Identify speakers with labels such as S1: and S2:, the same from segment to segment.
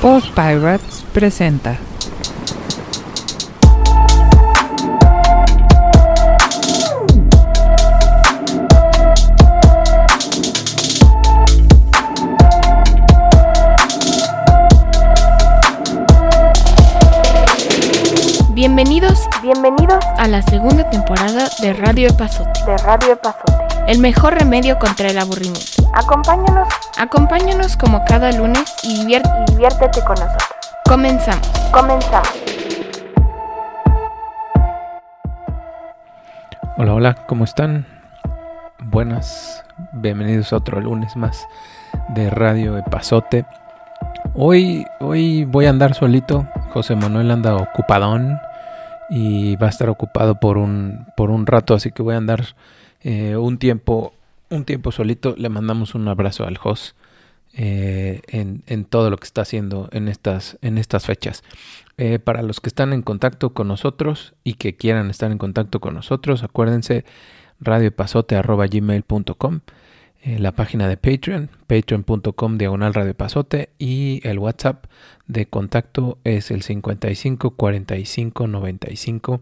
S1: Post Pirates presenta.
S2: Bienvenidos, bienvenidos a la segunda temporada de Radio Epazote.
S3: de Radio Epazote.
S2: El mejor remedio contra el aburrimiento.
S3: Acompáñanos
S2: Acompáñanos como cada lunes y divier-
S3: y diviértete con nosotros.
S2: comenzamos.
S3: Comenzamos.
S4: Hola, hola, ¿cómo están? Buenas, bienvenidos a otro lunes más de Radio Epazote. Hoy, hoy voy a andar solito. José Manuel anda ocupadón y va a estar ocupado por un, por un rato, así que voy a andar eh, un tiempo, un tiempo solito. Le mandamos un abrazo al Jos eh, en, todo lo que está haciendo en estas, en estas fechas. Eh, para los que están en contacto con nosotros y que quieran estar en contacto con nosotros, acuérdense radiopasote.gmail.com eh, la página de Patreon, patreon.com diagonal radiopasote y el WhatsApp de contacto es el 55 45 95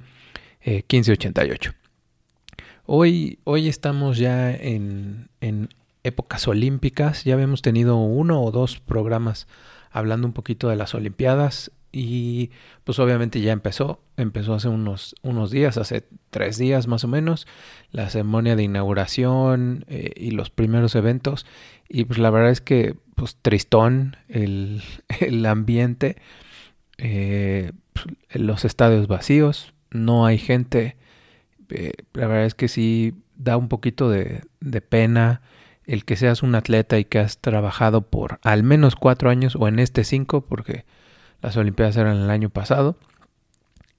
S4: eh, 15 88. Hoy, hoy estamos ya en, en épocas olímpicas, ya habíamos tenido uno o dos programas hablando un poquito de las Olimpiadas y pues obviamente ya empezó, empezó hace unos, unos días, hace tres días más o menos, la ceremonia de inauguración eh, y los primeros eventos. Y pues la verdad es que pues tristón el, el ambiente, eh, los estadios vacíos, no hay gente, eh, la verdad es que sí da un poquito de, de pena el que seas un atleta y que has trabajado por al menos cuatro años o en este cinco porque las Olimpiadas eran el año pasado.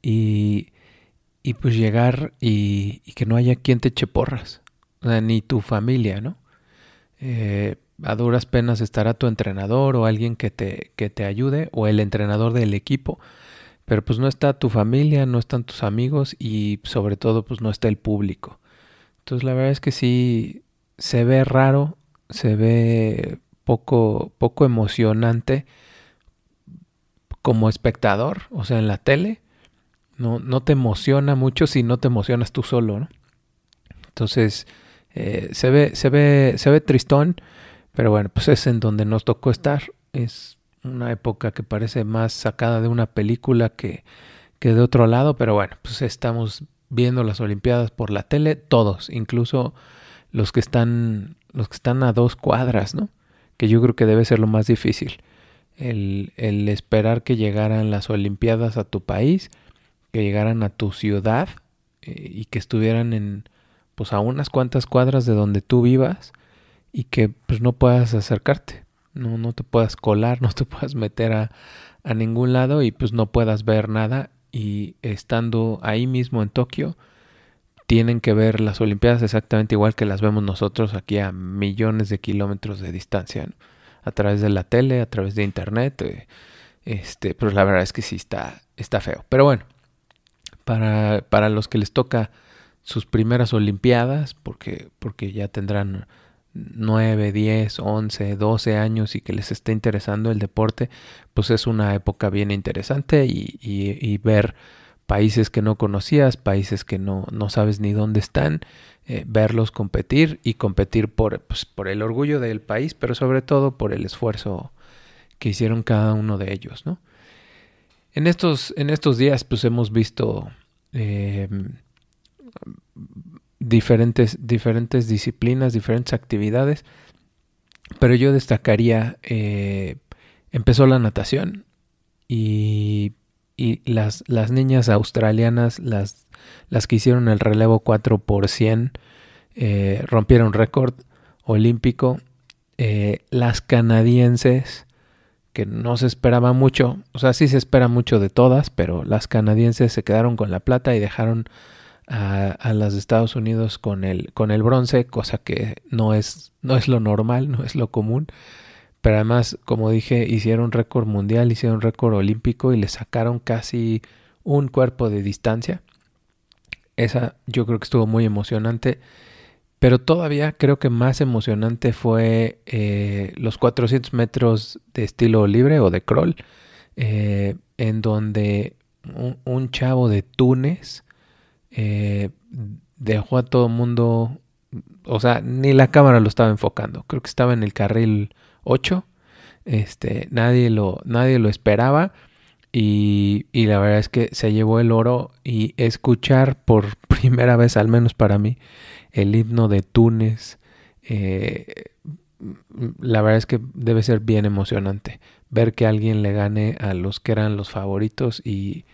S4: Y, y pues llegar y, que no haya quien te eche porras. O sea, ni tu familia, ¿no? Eh, a duras penas estará tu entrenador o alguien que te, que te ayude o el entrenador del equipo. Pero pues no está tu familia, no están tus amigos y sobre todo pues no está el público. Entonces la verdad es que sí se ve raro, se ve poco, poco emocionante como espectador, o sea, en la tele, no, no te emociona mucho si no te emocionas tú solo, ¿no? Entonces, eh, se, ve, se, ve, se ve tristón, pero bueno, pues es en donde nos tocó estar. Es una época que parece más sacada de una película que, que de otro lado, pero bueno, pues estamos viendo las Olimpiadas por la tele, todos, incluso los que están, los que están a dos cuadras, ¿no? Que yo creo que debe ser lo más difícil el, el, esperar que llegaran las Olimpiadas a tu país, que llegaran a tu ciudad eh, y que estuvieran en pues a unas cuantas cuadras de donde tú vivas y que pues no puedas acercarte, no, no te puedas colar, no te puedas meter a, a ningún lado y pues no puedas ver nada y estando ahí mismo en Tokio tienen que ver las Olimpiadas exactamente igual que las vemos nosotros aquí a millones de kilómetros de distancia. a través de la tele, a través de internet. Eh, este, pero la verdad es que sí está, está feo. Pero bueno, para, para los que les toca sus primeras Olimpiadas, porque, porque ya tendrán 9, 10, 11, 12 años y que les esté interesando el deporte, pues es una época bien interesante y, y, ver países que no conocías, países que no, no sabes ni dónde están, eh, verlos competir y competir por, pues, por el orgullo del país, pero sobre todo por el esfuerzo que hicieron cada uno de ellos, ¿no? En estos, en estos días, pues hemos visto eh, diferentes, diferentes disciplinas, diferentes actividades, pero yo destacaría, eh, empezó la natación y y las, las niñas australianas, las, las que hicieron el relevo 4 por 100, eh, rompieron récord olímpico. Eh, las canadienses, que no se esperaba mucho, o sea, sí se espera mucho de todas, pero las canadienses se quedaron con la plata y dejaron a, a de Estados Unidos con el, con el bronce, cosa que no es, no es lo normal, no es lo común. Pero además, como dije, hicieron récord mundial, hicieron récord olímpico y le sacaron casi un cuerpo de distancia. Esa yo creo que estuvo muy emocionante. pero todavía creo que más emocionante fue eh, los 400 metros de estilo libre o de crawl, eh, en donde un, un, chavo de Túnez eh, dejó a todo el mundo, o sea, ni la cámara lo estaba enfocando, creo que estaba en el carril 8, este, nadie, lo, nadie lo esperaba. Y, y, la verdad es que se llevó el oro y escuchar por primera vez, al menos para mí, el himno de Túnez. Eh, la verdad es que debe ser bien emocionante ver que alguien le gane a los que eran los favoritos y,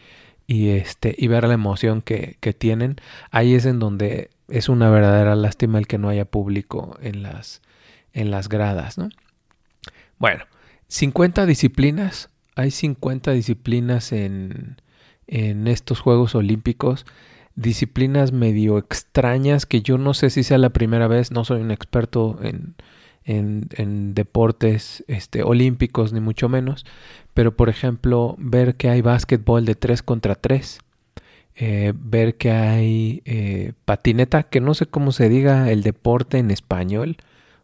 S4: y este y ver la emoción que, que, tienen. Ahí es en donde es una verdadera lástima el que no haya público en las en las gradas ¿no? bueno 50 disciplinas. Hay 50 disciplinas en en estos Juegos Olímpicos. Disciplinas medio extrañas que yo no sé si sea la primera vez, no soy un experto en, en, deportes este, olímpicos ni mucho menos, pero por ejemplo ver que hay básquetbol de 3 contra 3, eh, ver que hay eh, patineta, que no sé cómo se diga el deporte en español,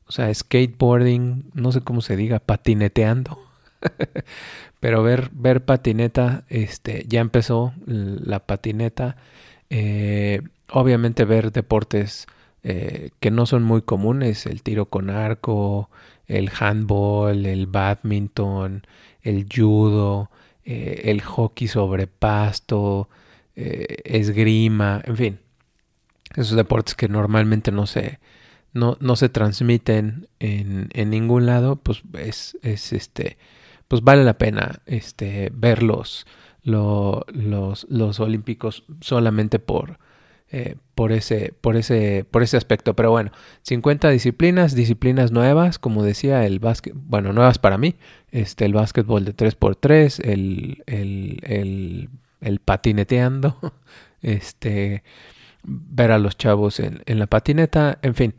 S4: o sea, skateboarding, no sé cómo se diga, patineteando. pero ver, ver patineta, este, ya empezó la patineta. Eh, obviamente ver deportes eh, que no son muy comunes, el tiro con arco, el handball, el badminton, el judo, eh, el hockey sobre pasto, eh, esgrima, en fin, esos deportes que normalmente no se, no, no se transmiten en, en, ningún lado, pues es, es este, pues vale la pena este, verlos lo, los, los olímpicos solamente por, eh, por, ese, por, ese, por ese aspecto. Pero bueno, 50 disciplinas, disciplinas nuevas, como decía, el básquet, bueno, nuevas para mí, este, el básquetbol de 3x3, el, el, el, el patineteando, este, ver a los chavos en, en la patineta, en fin,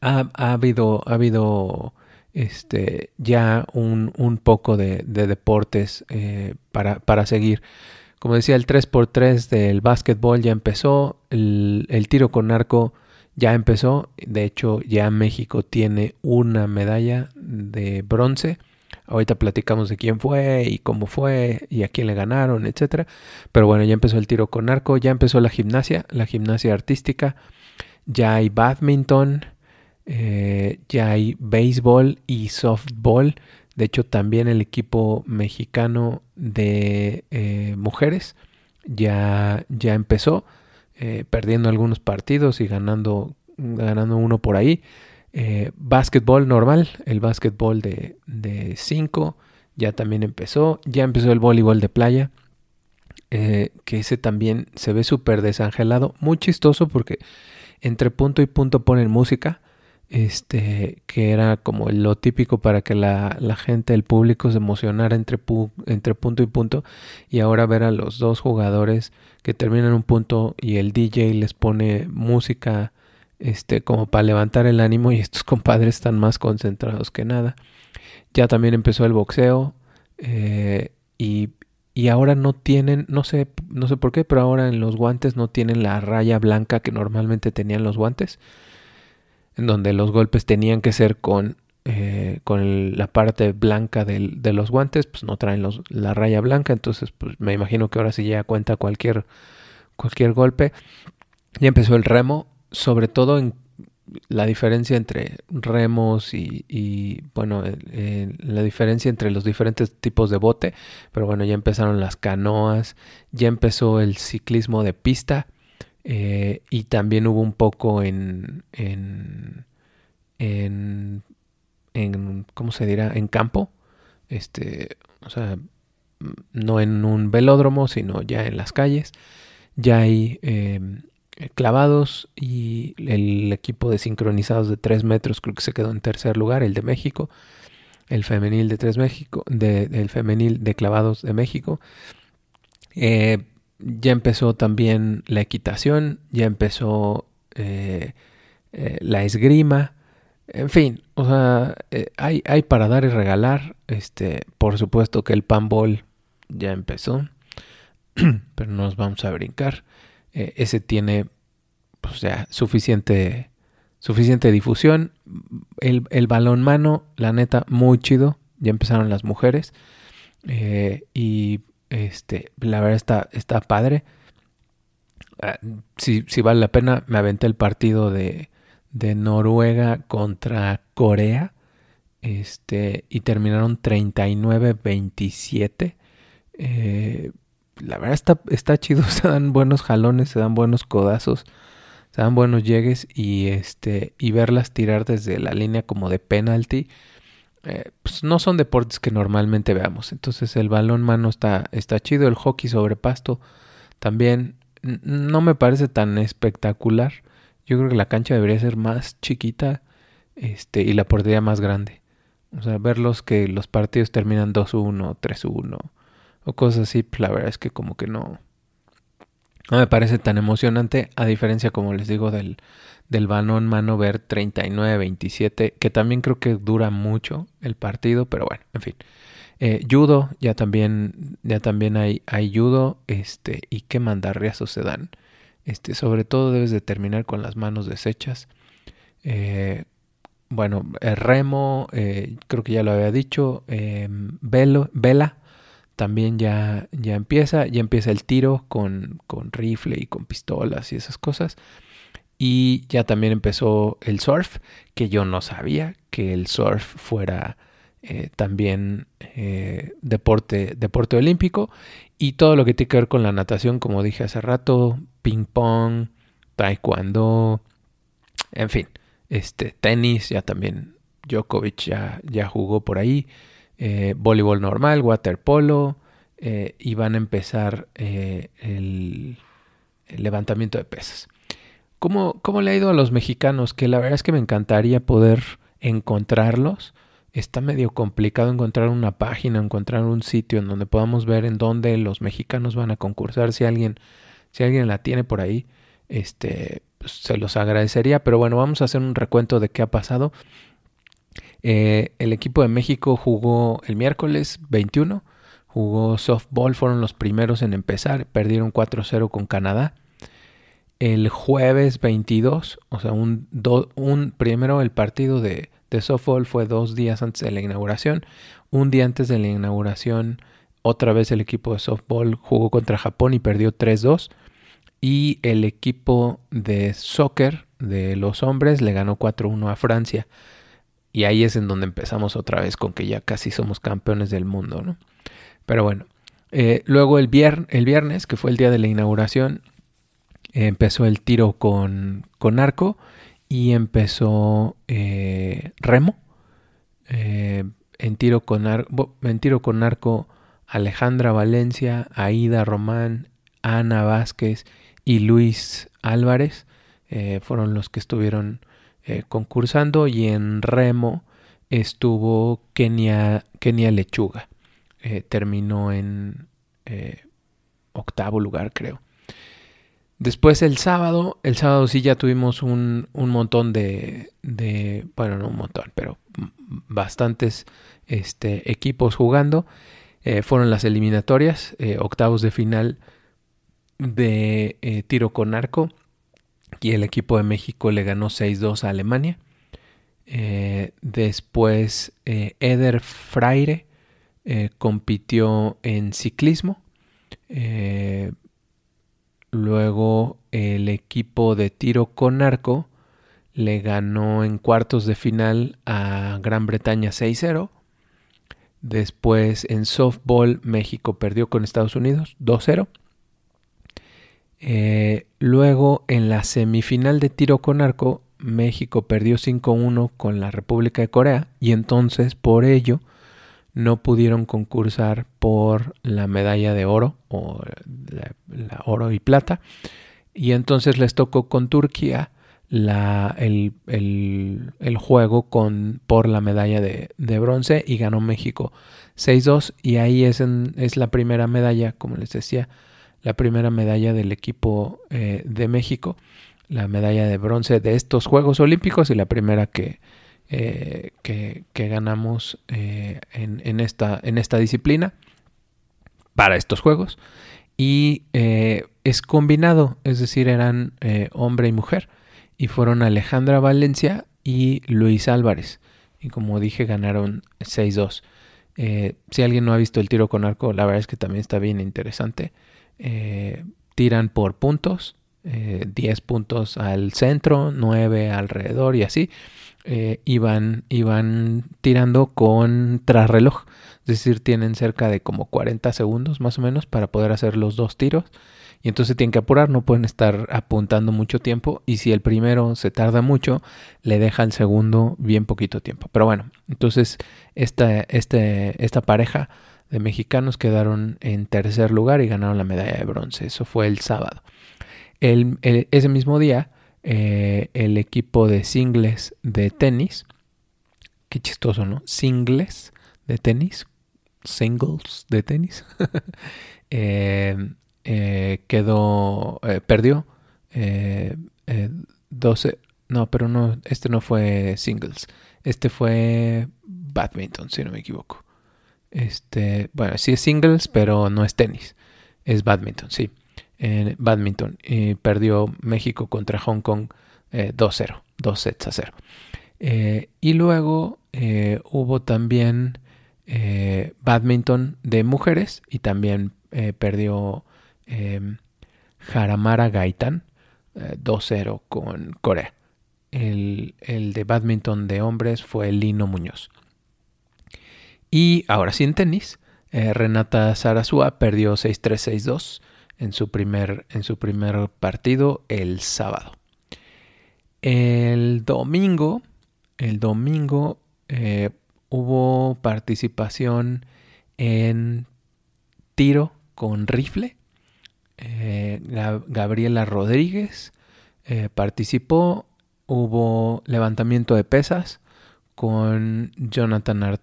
S4: ha, ha habido, ha habido este, ya un, un poco de, de deportes eh, para, para, seguir. Como decía, el 3x3 del básquetbol ya empezó, el, el, tiro con arco ya empezó, de hecho ya México tiene una medalla de bronce. Ahorita platicamos de quién fue y cómo fue y a quién le ganaron, etcétera. Pero bueno, ya empezó el tiro con arco, ya empezó la gimnasia, la gimnasia artística, ya hay badminton, eh, ya hay béisbol y softball. De hecho, también el equipo mexicano de eh, mujeres ya, ya empezó, eh, perdiendo algunos partidos y ganando, ganando uno por ahí. Eh, básquetbol normal, el básquetbol de 5 ya también empezó. Ya empezó el voleibol de playa, eh, que ese también se ve súper desangelado. Muy chistoso porque entre punto y punto ponen música este, que era como lo típico para que la, la gente, el público se emocionara entre, pu entre punto y punto, y ahora ver a los dos jugadores que terminan un punto y el DJ les pone música este, como para levantar el ánimo y estos compadres están más concentrados que nada. Ya también empezó el boxeo eh, y, y ahora no tienen, no sé, no sé por qué, pero ahora en los guantes no tienen la raya blanca que normalmente tenían los guantes donde los golpes tenían que ser con, eh, con la parte blanca del, de los guantes, pues no traen los, la raya blanca, entonces pues me imagino que ahora sí ya cuenta cualquier, cualquier golpe. Ya empezó el remo, sobre todo en la diferencia entre remos y, y bueno, eh, la diferencia entre los diferentes tipos de bote, pero bueno, ya empezaron las canoas, ya empezó el ciclismo de pista, eh, y también hubo un poco en, en, en, ¿cómo se dirá? En campo. Este, o sea, no en un velódromo, sino ya en las calles. Ya hay eh, clavados y el equipo de sincronizados de 3 metros creo que se quedó en tercer lugar, el de México. El femenil de 3 México, de, el femenil de clavados de México. Eh, ya empezó también la equitación, ya empezó eh, eh, la esgrima, en fin, o sea, eh, hay, hay para dar y regalar, este, por supuesto que el panball ya empezó, pero no nos vamos a brincar, ese tiene, pues suficiente, suficiente difusión. El, el balón mano, la neta, muy chido. Ya empezaron las mujeres. Y este, la verdad está, está padre. Ah, si, si, vale la pena, me aventé el partido de, de Noruega contra Corea. Este, y terminaron 39-27. Eh, la verdad está, está chido, se dan buenos jalones, se dan buenos codazos, se dan buenos llegues y este y verlas tirar desde la línea como de penalty. Eh, pues no son deportes que normalmente veamos. Entonces el balón mano está, está chido, el hockey sobre pasto también no me parece tan espectacular. Yo creo que la cancha debería ser más chiquita este, y la portería más grande. O sea, verlos que los partidos terminan 2-1, 3-1 o cosas así, pues la verdad es que como que no, no me parece tan emocionante, a diferencia, como les digo, del, del balón mano ver 39-27, que también creo que dura mucho el partido, pero bueno, en fin. Eh, judo, ya también, ya también hay, hay judo, este, y qué mandarriazos se dan. Este, sobre todo debes de terminar con las manos deshechas. Eh, bueno, el remo, eh, creo que ya lo había dicho, velo, vela, también ya, ya empieza, ya empieza el tiro con, con rifle y con pistolas y esas cosas. Y ya también empezó el surf, que yo no sabía que el surf fuera eh, también eh, deporte, deporte olímpico. Y todo lo que tiene que ver con la natación, como dije hace rato, ping pong, taekwondo, en fin, este, tenis, ya también Djokovic ya, ya jugó por ahí. Eh, voleibol normal, waterpolo, eh, y van a empezar eh, el, levantamiento de pesas. ¿Cómo, ¿Cómo, le ha ido a los mexicanos? Que la verdad es que me encantaría poder encontrarlos. Está medio complicado encontrar una página, encontrar un sitio en donde podamos ver en dónde los mexicanos van a concursar. Si alguien, si alguien la tiene por ahí, este, pues, se los agradecería. Pero bueno, vamos a hacer un recuento de qué ha pasado. Eh, el equipo de México jugó el miércoles 21, jugó softball, fueron los primeros en empezar, perdieron 4-0 con Canadá. El jueves 22, o sea, un, un primero el partido de, de softball fue dos días antes de la inauguración. Un día antes de la inauguración, otra vez el equipo de softball jugó contra Japón y perdió 3-2. Y el equipo de soccer de los hombres le ganó 4-1 a Francia. Y ahí es en donde empezamos otra vez con que ya casi somos campeones del mundo, ¿no? Pero bueno, eh, luego el, el, viernes, que fue el día de la inauguración, empezó el tiro con, con arco y empezó eh, remo. Eh, en, tiro con en tiro con arco, Alejandra Valencia, Aida Román, Ana Vázquez y Luis Álvarez fueron los que estuvieron eh, concursando y en remo estuvo Kenia, Kenia Lechuga. Eh, terminó en eh, octavo lugar, creo. Después el sábado, el sábado sí ya tuvimos un, un montón de, bueno, no un montón, pero bastantes este, equipos jugando. fueron las eliminatorias, octavos de final de tiro con arco y el equipo de México le ganó 6-2 a Alemania. Eh, después eh, Eder Freire eh, compitió en ciclismo. luego el equipo de tiro con arco le ganó en cuartos de final a Gran Bretaña 6-0. Después en softball México perdió con Estados Unidos 2-0. Eh, luego, en la semifinal de tiro con arco, México perdió 5-1 con la República de Corea y entonces por ello no pudieron concursar por la medalla de oro o la, oro y plata. Y entonces les tocó con Turquía la, el, el, juego con, por la medalla de, de bronce y ganó México 6-2 y ahí es, en, es la primera medalla, como les decía, la primera medalla del equipo eh, de México, la medalla de bronce de estos Juegos Olímpicos y la primera que, eh, que, ganamos eh, en, esta, en esta disciplina para estos Juegos. Y es combinado, es decir, eran hombre y mujer. y fueron Alejandra Valencia y Luis Álvarez. Y como dije, ganaron 6-2. Eh, si alguien no ha visto el tiro con arco, la verdad es que también está bien interesante. Eh, tiran por puntos, 10 eh, puntos al centro, 9 alrededor y así. iban, iban tirando con trasreloj. Es decir, tienen cerca de como 40 segundos más o menos para poder hacer los dos tiros y entonces tienen que apurar, no pueden estar apuntando mucho tiempo y si el primero se tarda mucho, le deja al segundo bien poquito tiempo. Pero bueno, entonces esta, este, esta pareja de mexicanos quedaron en tercer lugar y ganaron la medalla de bronce. Eso fue el sábado. El, ese mismo día, eh, el equipo de singles de tenis, qué chistoso, ¿no? Singles de tenis, singles de tenis, eh, eh, quedó, eh, perdió 12, eh, no, pero no, este no fue singles, este fue badminton, si no me equivoco. Este, bueno, sí es singles, pero no es tenis, es badminton, sí. En badminton y perdió México contra Hong Kong 2-0, 2 sets a 0. y luego hubo también badminton de mujeres y también perdió eh, Haramara Gaitan 2-0 eh, con Corea. El, de badminton de hombres fue Lino Muñoz. Y ahora sí en tenis, eh, Renata Sarasúa perdió 6-3-6-2 en su primer, en su primer partido el sábado. El domingo, el domingo eh, hubo participación en tiro con rifle eh, Gabriela Rodríguez eh, participó. Hubo levantamiento de pesas con Jonathan,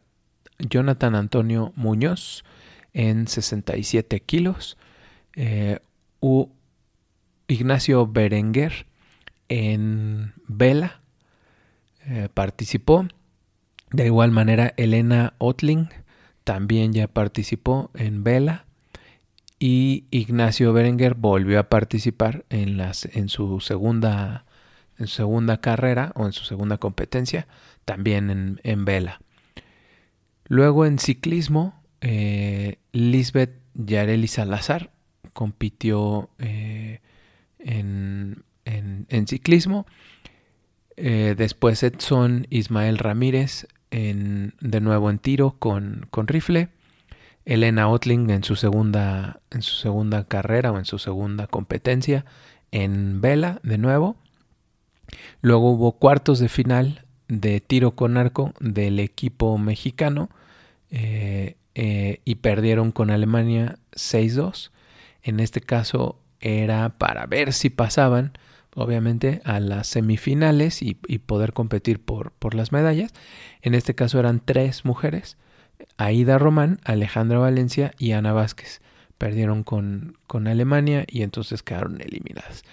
S4: Jonathan Antonio Muñoz en 67 kilos. Eh, Ignacio Berenguer en vela participó. De igual manera, Elena Otling también ya participó en vela y Ignacio Berenguer volvió a participar en, su segunda, en segunda carrera o en su segunda competencia, también en, vela. Luego en ciclismo, eh, Lisbeth Yareli Salazar compitió eh, en, en, ciclismo. Eh, después Edson Ismael Ramírez en, de nuevo en tiro con, con rifle. Elena Otling en su segunda, en su segunda carrera o en su segunda competencia en vela de nuevo. Luego hubo cuartos de final de tiro con arco del equipo mexicano eh, eh, y perdieron con Alemania 6-2. En este caso era para ver si pasaban, obviamente, a las semifinales y, poder competir por, por las medallas. En este caso eran tres mujeres Aida Román, Alejandra Valencia y Ana Vázquez. Perdieron con, Alemania y entonces quedaron eliminadas.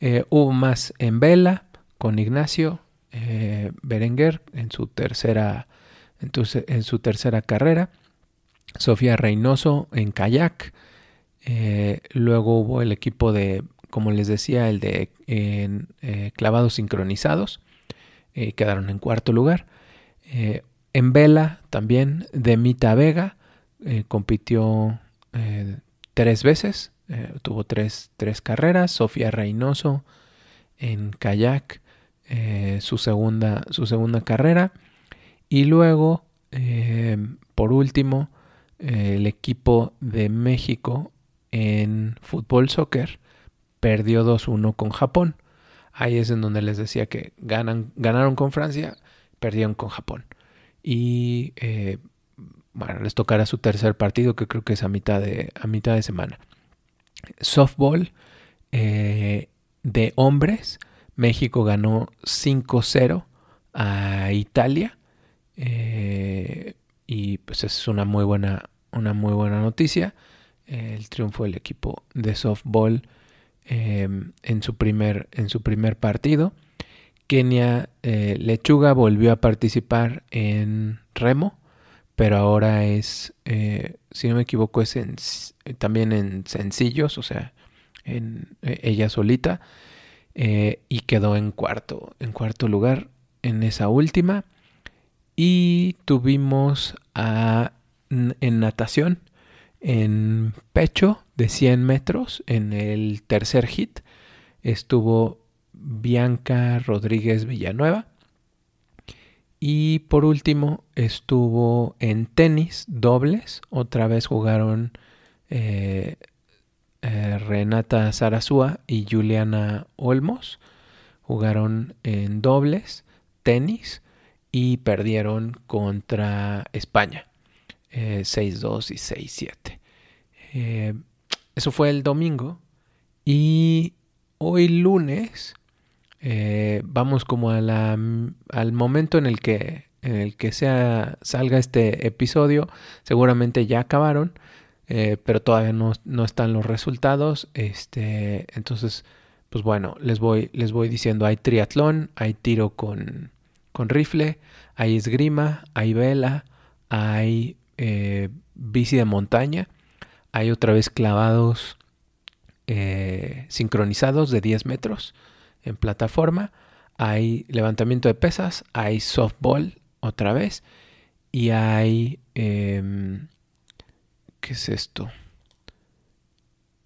S4: Eh, hubo más en vela con Ignacio eh, Berenguer en su tercera en, su tercera carrera. Sofía Reynoso en kayak. Eh, luego hubo el equipo de, como les decía, el de clavados sincronizados. quedaron en cuarto lugar. En vela también Demita Vega eh, compitió eh, tres veces, eh, tuvo tres, tres, carreras. Sofía Reynoso en kayak, su, segunda, su segunda carrera. Y luego, por último, el equipo de México en fútbol soccer perdió 2-1 con Japón. Ahí es en donde les decía que ganan, ganaron con Francia, perdieron con Japón y eh, bueno, les tocará su tercer partido que creo que es a mitad de, a mitad de semana. Softball eh, de hombres, México ganó 5-0 a Italia eh, y pues es una muy buena, una muy buena noticia. El triunfo del equipo de softball en, su primer, en su primer partido. Kenia eh, Lechuga volvió a participar en remo, pero ahora es, eh, si no me equivoco, es también en sencillos, o sea, en ella solita. Eh, y quedó en cuarto, en cuarto lugar en esa última. Y tuvimos en natación, en pecho de 100 metros, en el tercer hit, estuvo Bianca Rodríguez Villanueva. Y por último estuvo en tenis dobles. Otra vez jugaron eh, eh, Renata Sarazúa y Juliana Olmos. Jugaron en dobles, tenis y perdieron contra España. 6-2 eh, y 6-7. eso fue el domingo. Y hoy lunes eh, vamos como a la, al momento en el que, en el que sea, salga este episodio. Seguramente ya acabaron, eh, pero todavía no, no, están los resultados. Este, entonces, pues bueno, les voy, les voy diciendo, hay triatlón, hay tiro con, con rifle, hay esgrima, hay vela, hay eh, bici de montaña, hay otra vez clavados sincronizados de 10 metros en plataforma, hay levantamiento de pesas, hay softball otra vez y hay... ¿Qué es esto?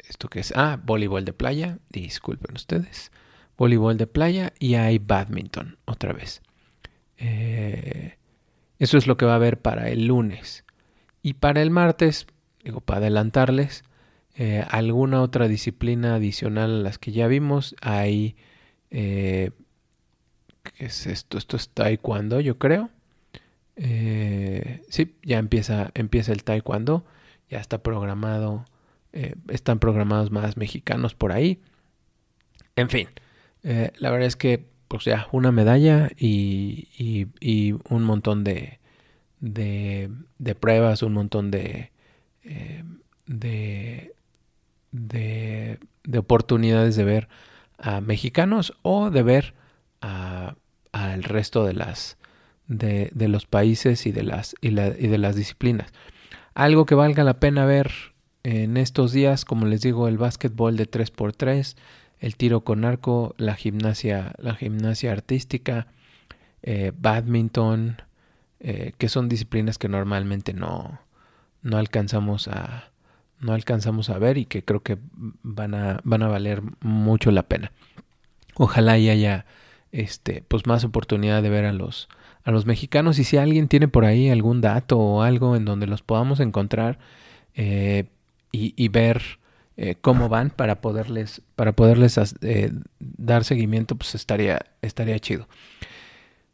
S4: ¿Esto qué es? Ah, voleibol de playa, disculpen ustedes. Voleibol de playa y hay badminton otra vez. Eh, eso es lo que va a haber para el lunes. Y para el martes, digo, para adelantarles, eh, alguna otra disciplina adicional a las que ya vimos, hay eh, ¿Qué es esto? Esto es taekwondo, yo creo. Sí, ya empieza, empieza el taekwondo. Ya está programado. Eh, están programados más mexicanos por ahí. En fin, eh, la verdad es que, pues ya, una medalla y, y, un montón de, de, de, pruebas, un montón de, de, de, de oportunidades de ver a mexicanos o de ver al resto de las de, los países y de las y, de las disciplinas. Algo que valga la pena ver en estos días, como les digo, el básquetbol de 3x3, el tiro con arco, la gimnasia, la gimnasia artística, eh, badminton, eh, que son disciplinas que normalmente no, no alcanzamos a, no alcanzamos a ver y que creo que van a, van a valer mucho la pena. Ojalá y haya este, pues más oportunidad de ver a los, a los mexicanos y si alguien tiene por ahí algún dato o algo en donde los podamos encontrar eh, y, ver eh, cómo van para poderles, para poderles eh, dar seguimiento, pues estaría, estaría chido.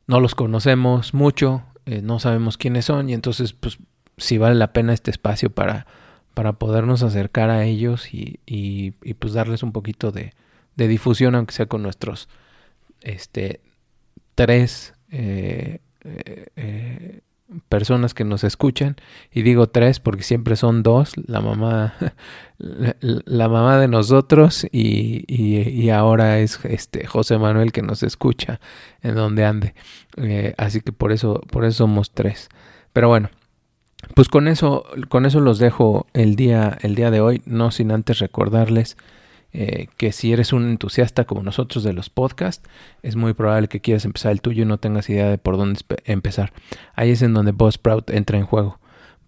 S4: No los conocemos mucho, no sabemos quiénes son y entonces pues si vale la pena este espacio para para podernos acercar a ellos y, y, pues darles un poquito de, de, difusión, aunque sea con nuestros este, tres eh, eh, eh, personas que nos escuchan. Y digo tres porque siempre son dos, la mamá, la, mamá de nosotros y, y, ahora es este José Manuel que nos escucha en donde ande. así que por eso, por eso somos tres. Pero bueno, pues con eso, con eso los dejo el día, el día de hoy, no sin antes recordarles eh, que si eres un entusiasta como nosotros de los podcasts, es muy probable que quieras empezar el tuyo y no tengas idea de por dónde empezar. Ahí es en donde Buzzsprout entra en juego.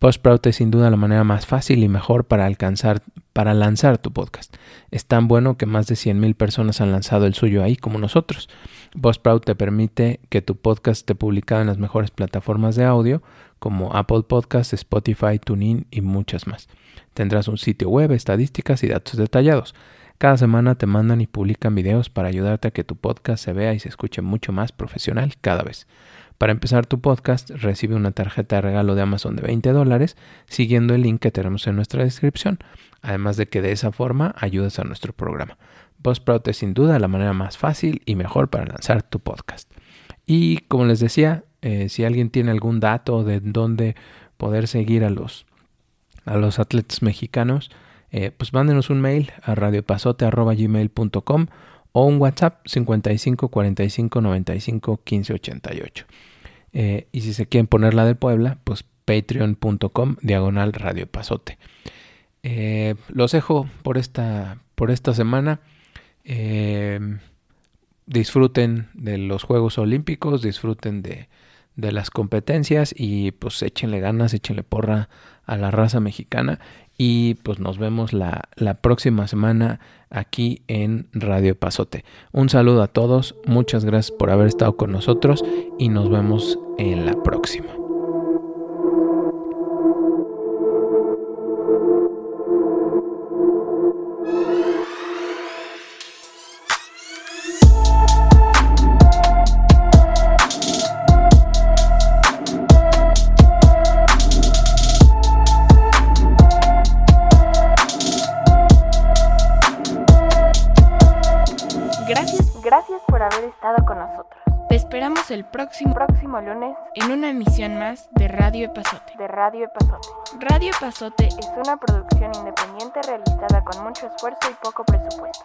S4: Buzzsprout es sin duda la manera más fácil y mejor para alcanzar, para lanzar tu podcast. Es tan bueno que más de 100.000 personas han lanzado el suyo ahí como nosotros. Buzzsprout te permite que tu podcast esté publicado en las mejores plataformas de audio como Apple Podcasts, Spotify, TuneIn y muchas más. Tendrás un sitio web, estadísticas y datos detallados. Cada semana te mandan y publican videos para ayudarte a que tu podcast se vea y se escuche mucho más profesional cada vez. Para empezar tu podcast, recibe una tarjeta de regalo de Amazon de 20 dólares siguiendo el link que tenemos en nuestra descripción, además de que de esa forma ayudas a nuestro programa. Buzzsprout es sin duda la manera más fácil y mejor para lanzar tu podcast. Y como les decía, eh, si alguien tiene algún dato de dónde poder seguir a los, a los atletas mexicanos, eh, pues mándenos un mail a radiopasote.gmail.com o un WhatsApp 55 45 95 15 88. y si se quieren poner la de Puebla, pues patreon.com diagonal radiopasote. Eh, los dejo por esta, por esta semana. disfruten de los Juegos Olímpicos, disfruten de, de las competencias y pues échenle ganas, échenle porra a la raza mexicana y pues nos vemos la, la, próxima semana aquí en Radio Pasote. Un saludo a todos, muchas gracias por haber estado con nosotros y nos vemos en la próxima.
S5: Radio Epazote.
S2: De Radio Epazote.
S5: Radio Epazote
S2: es una producción independiente realizada con mucho esfuerzo y poco presupuesto.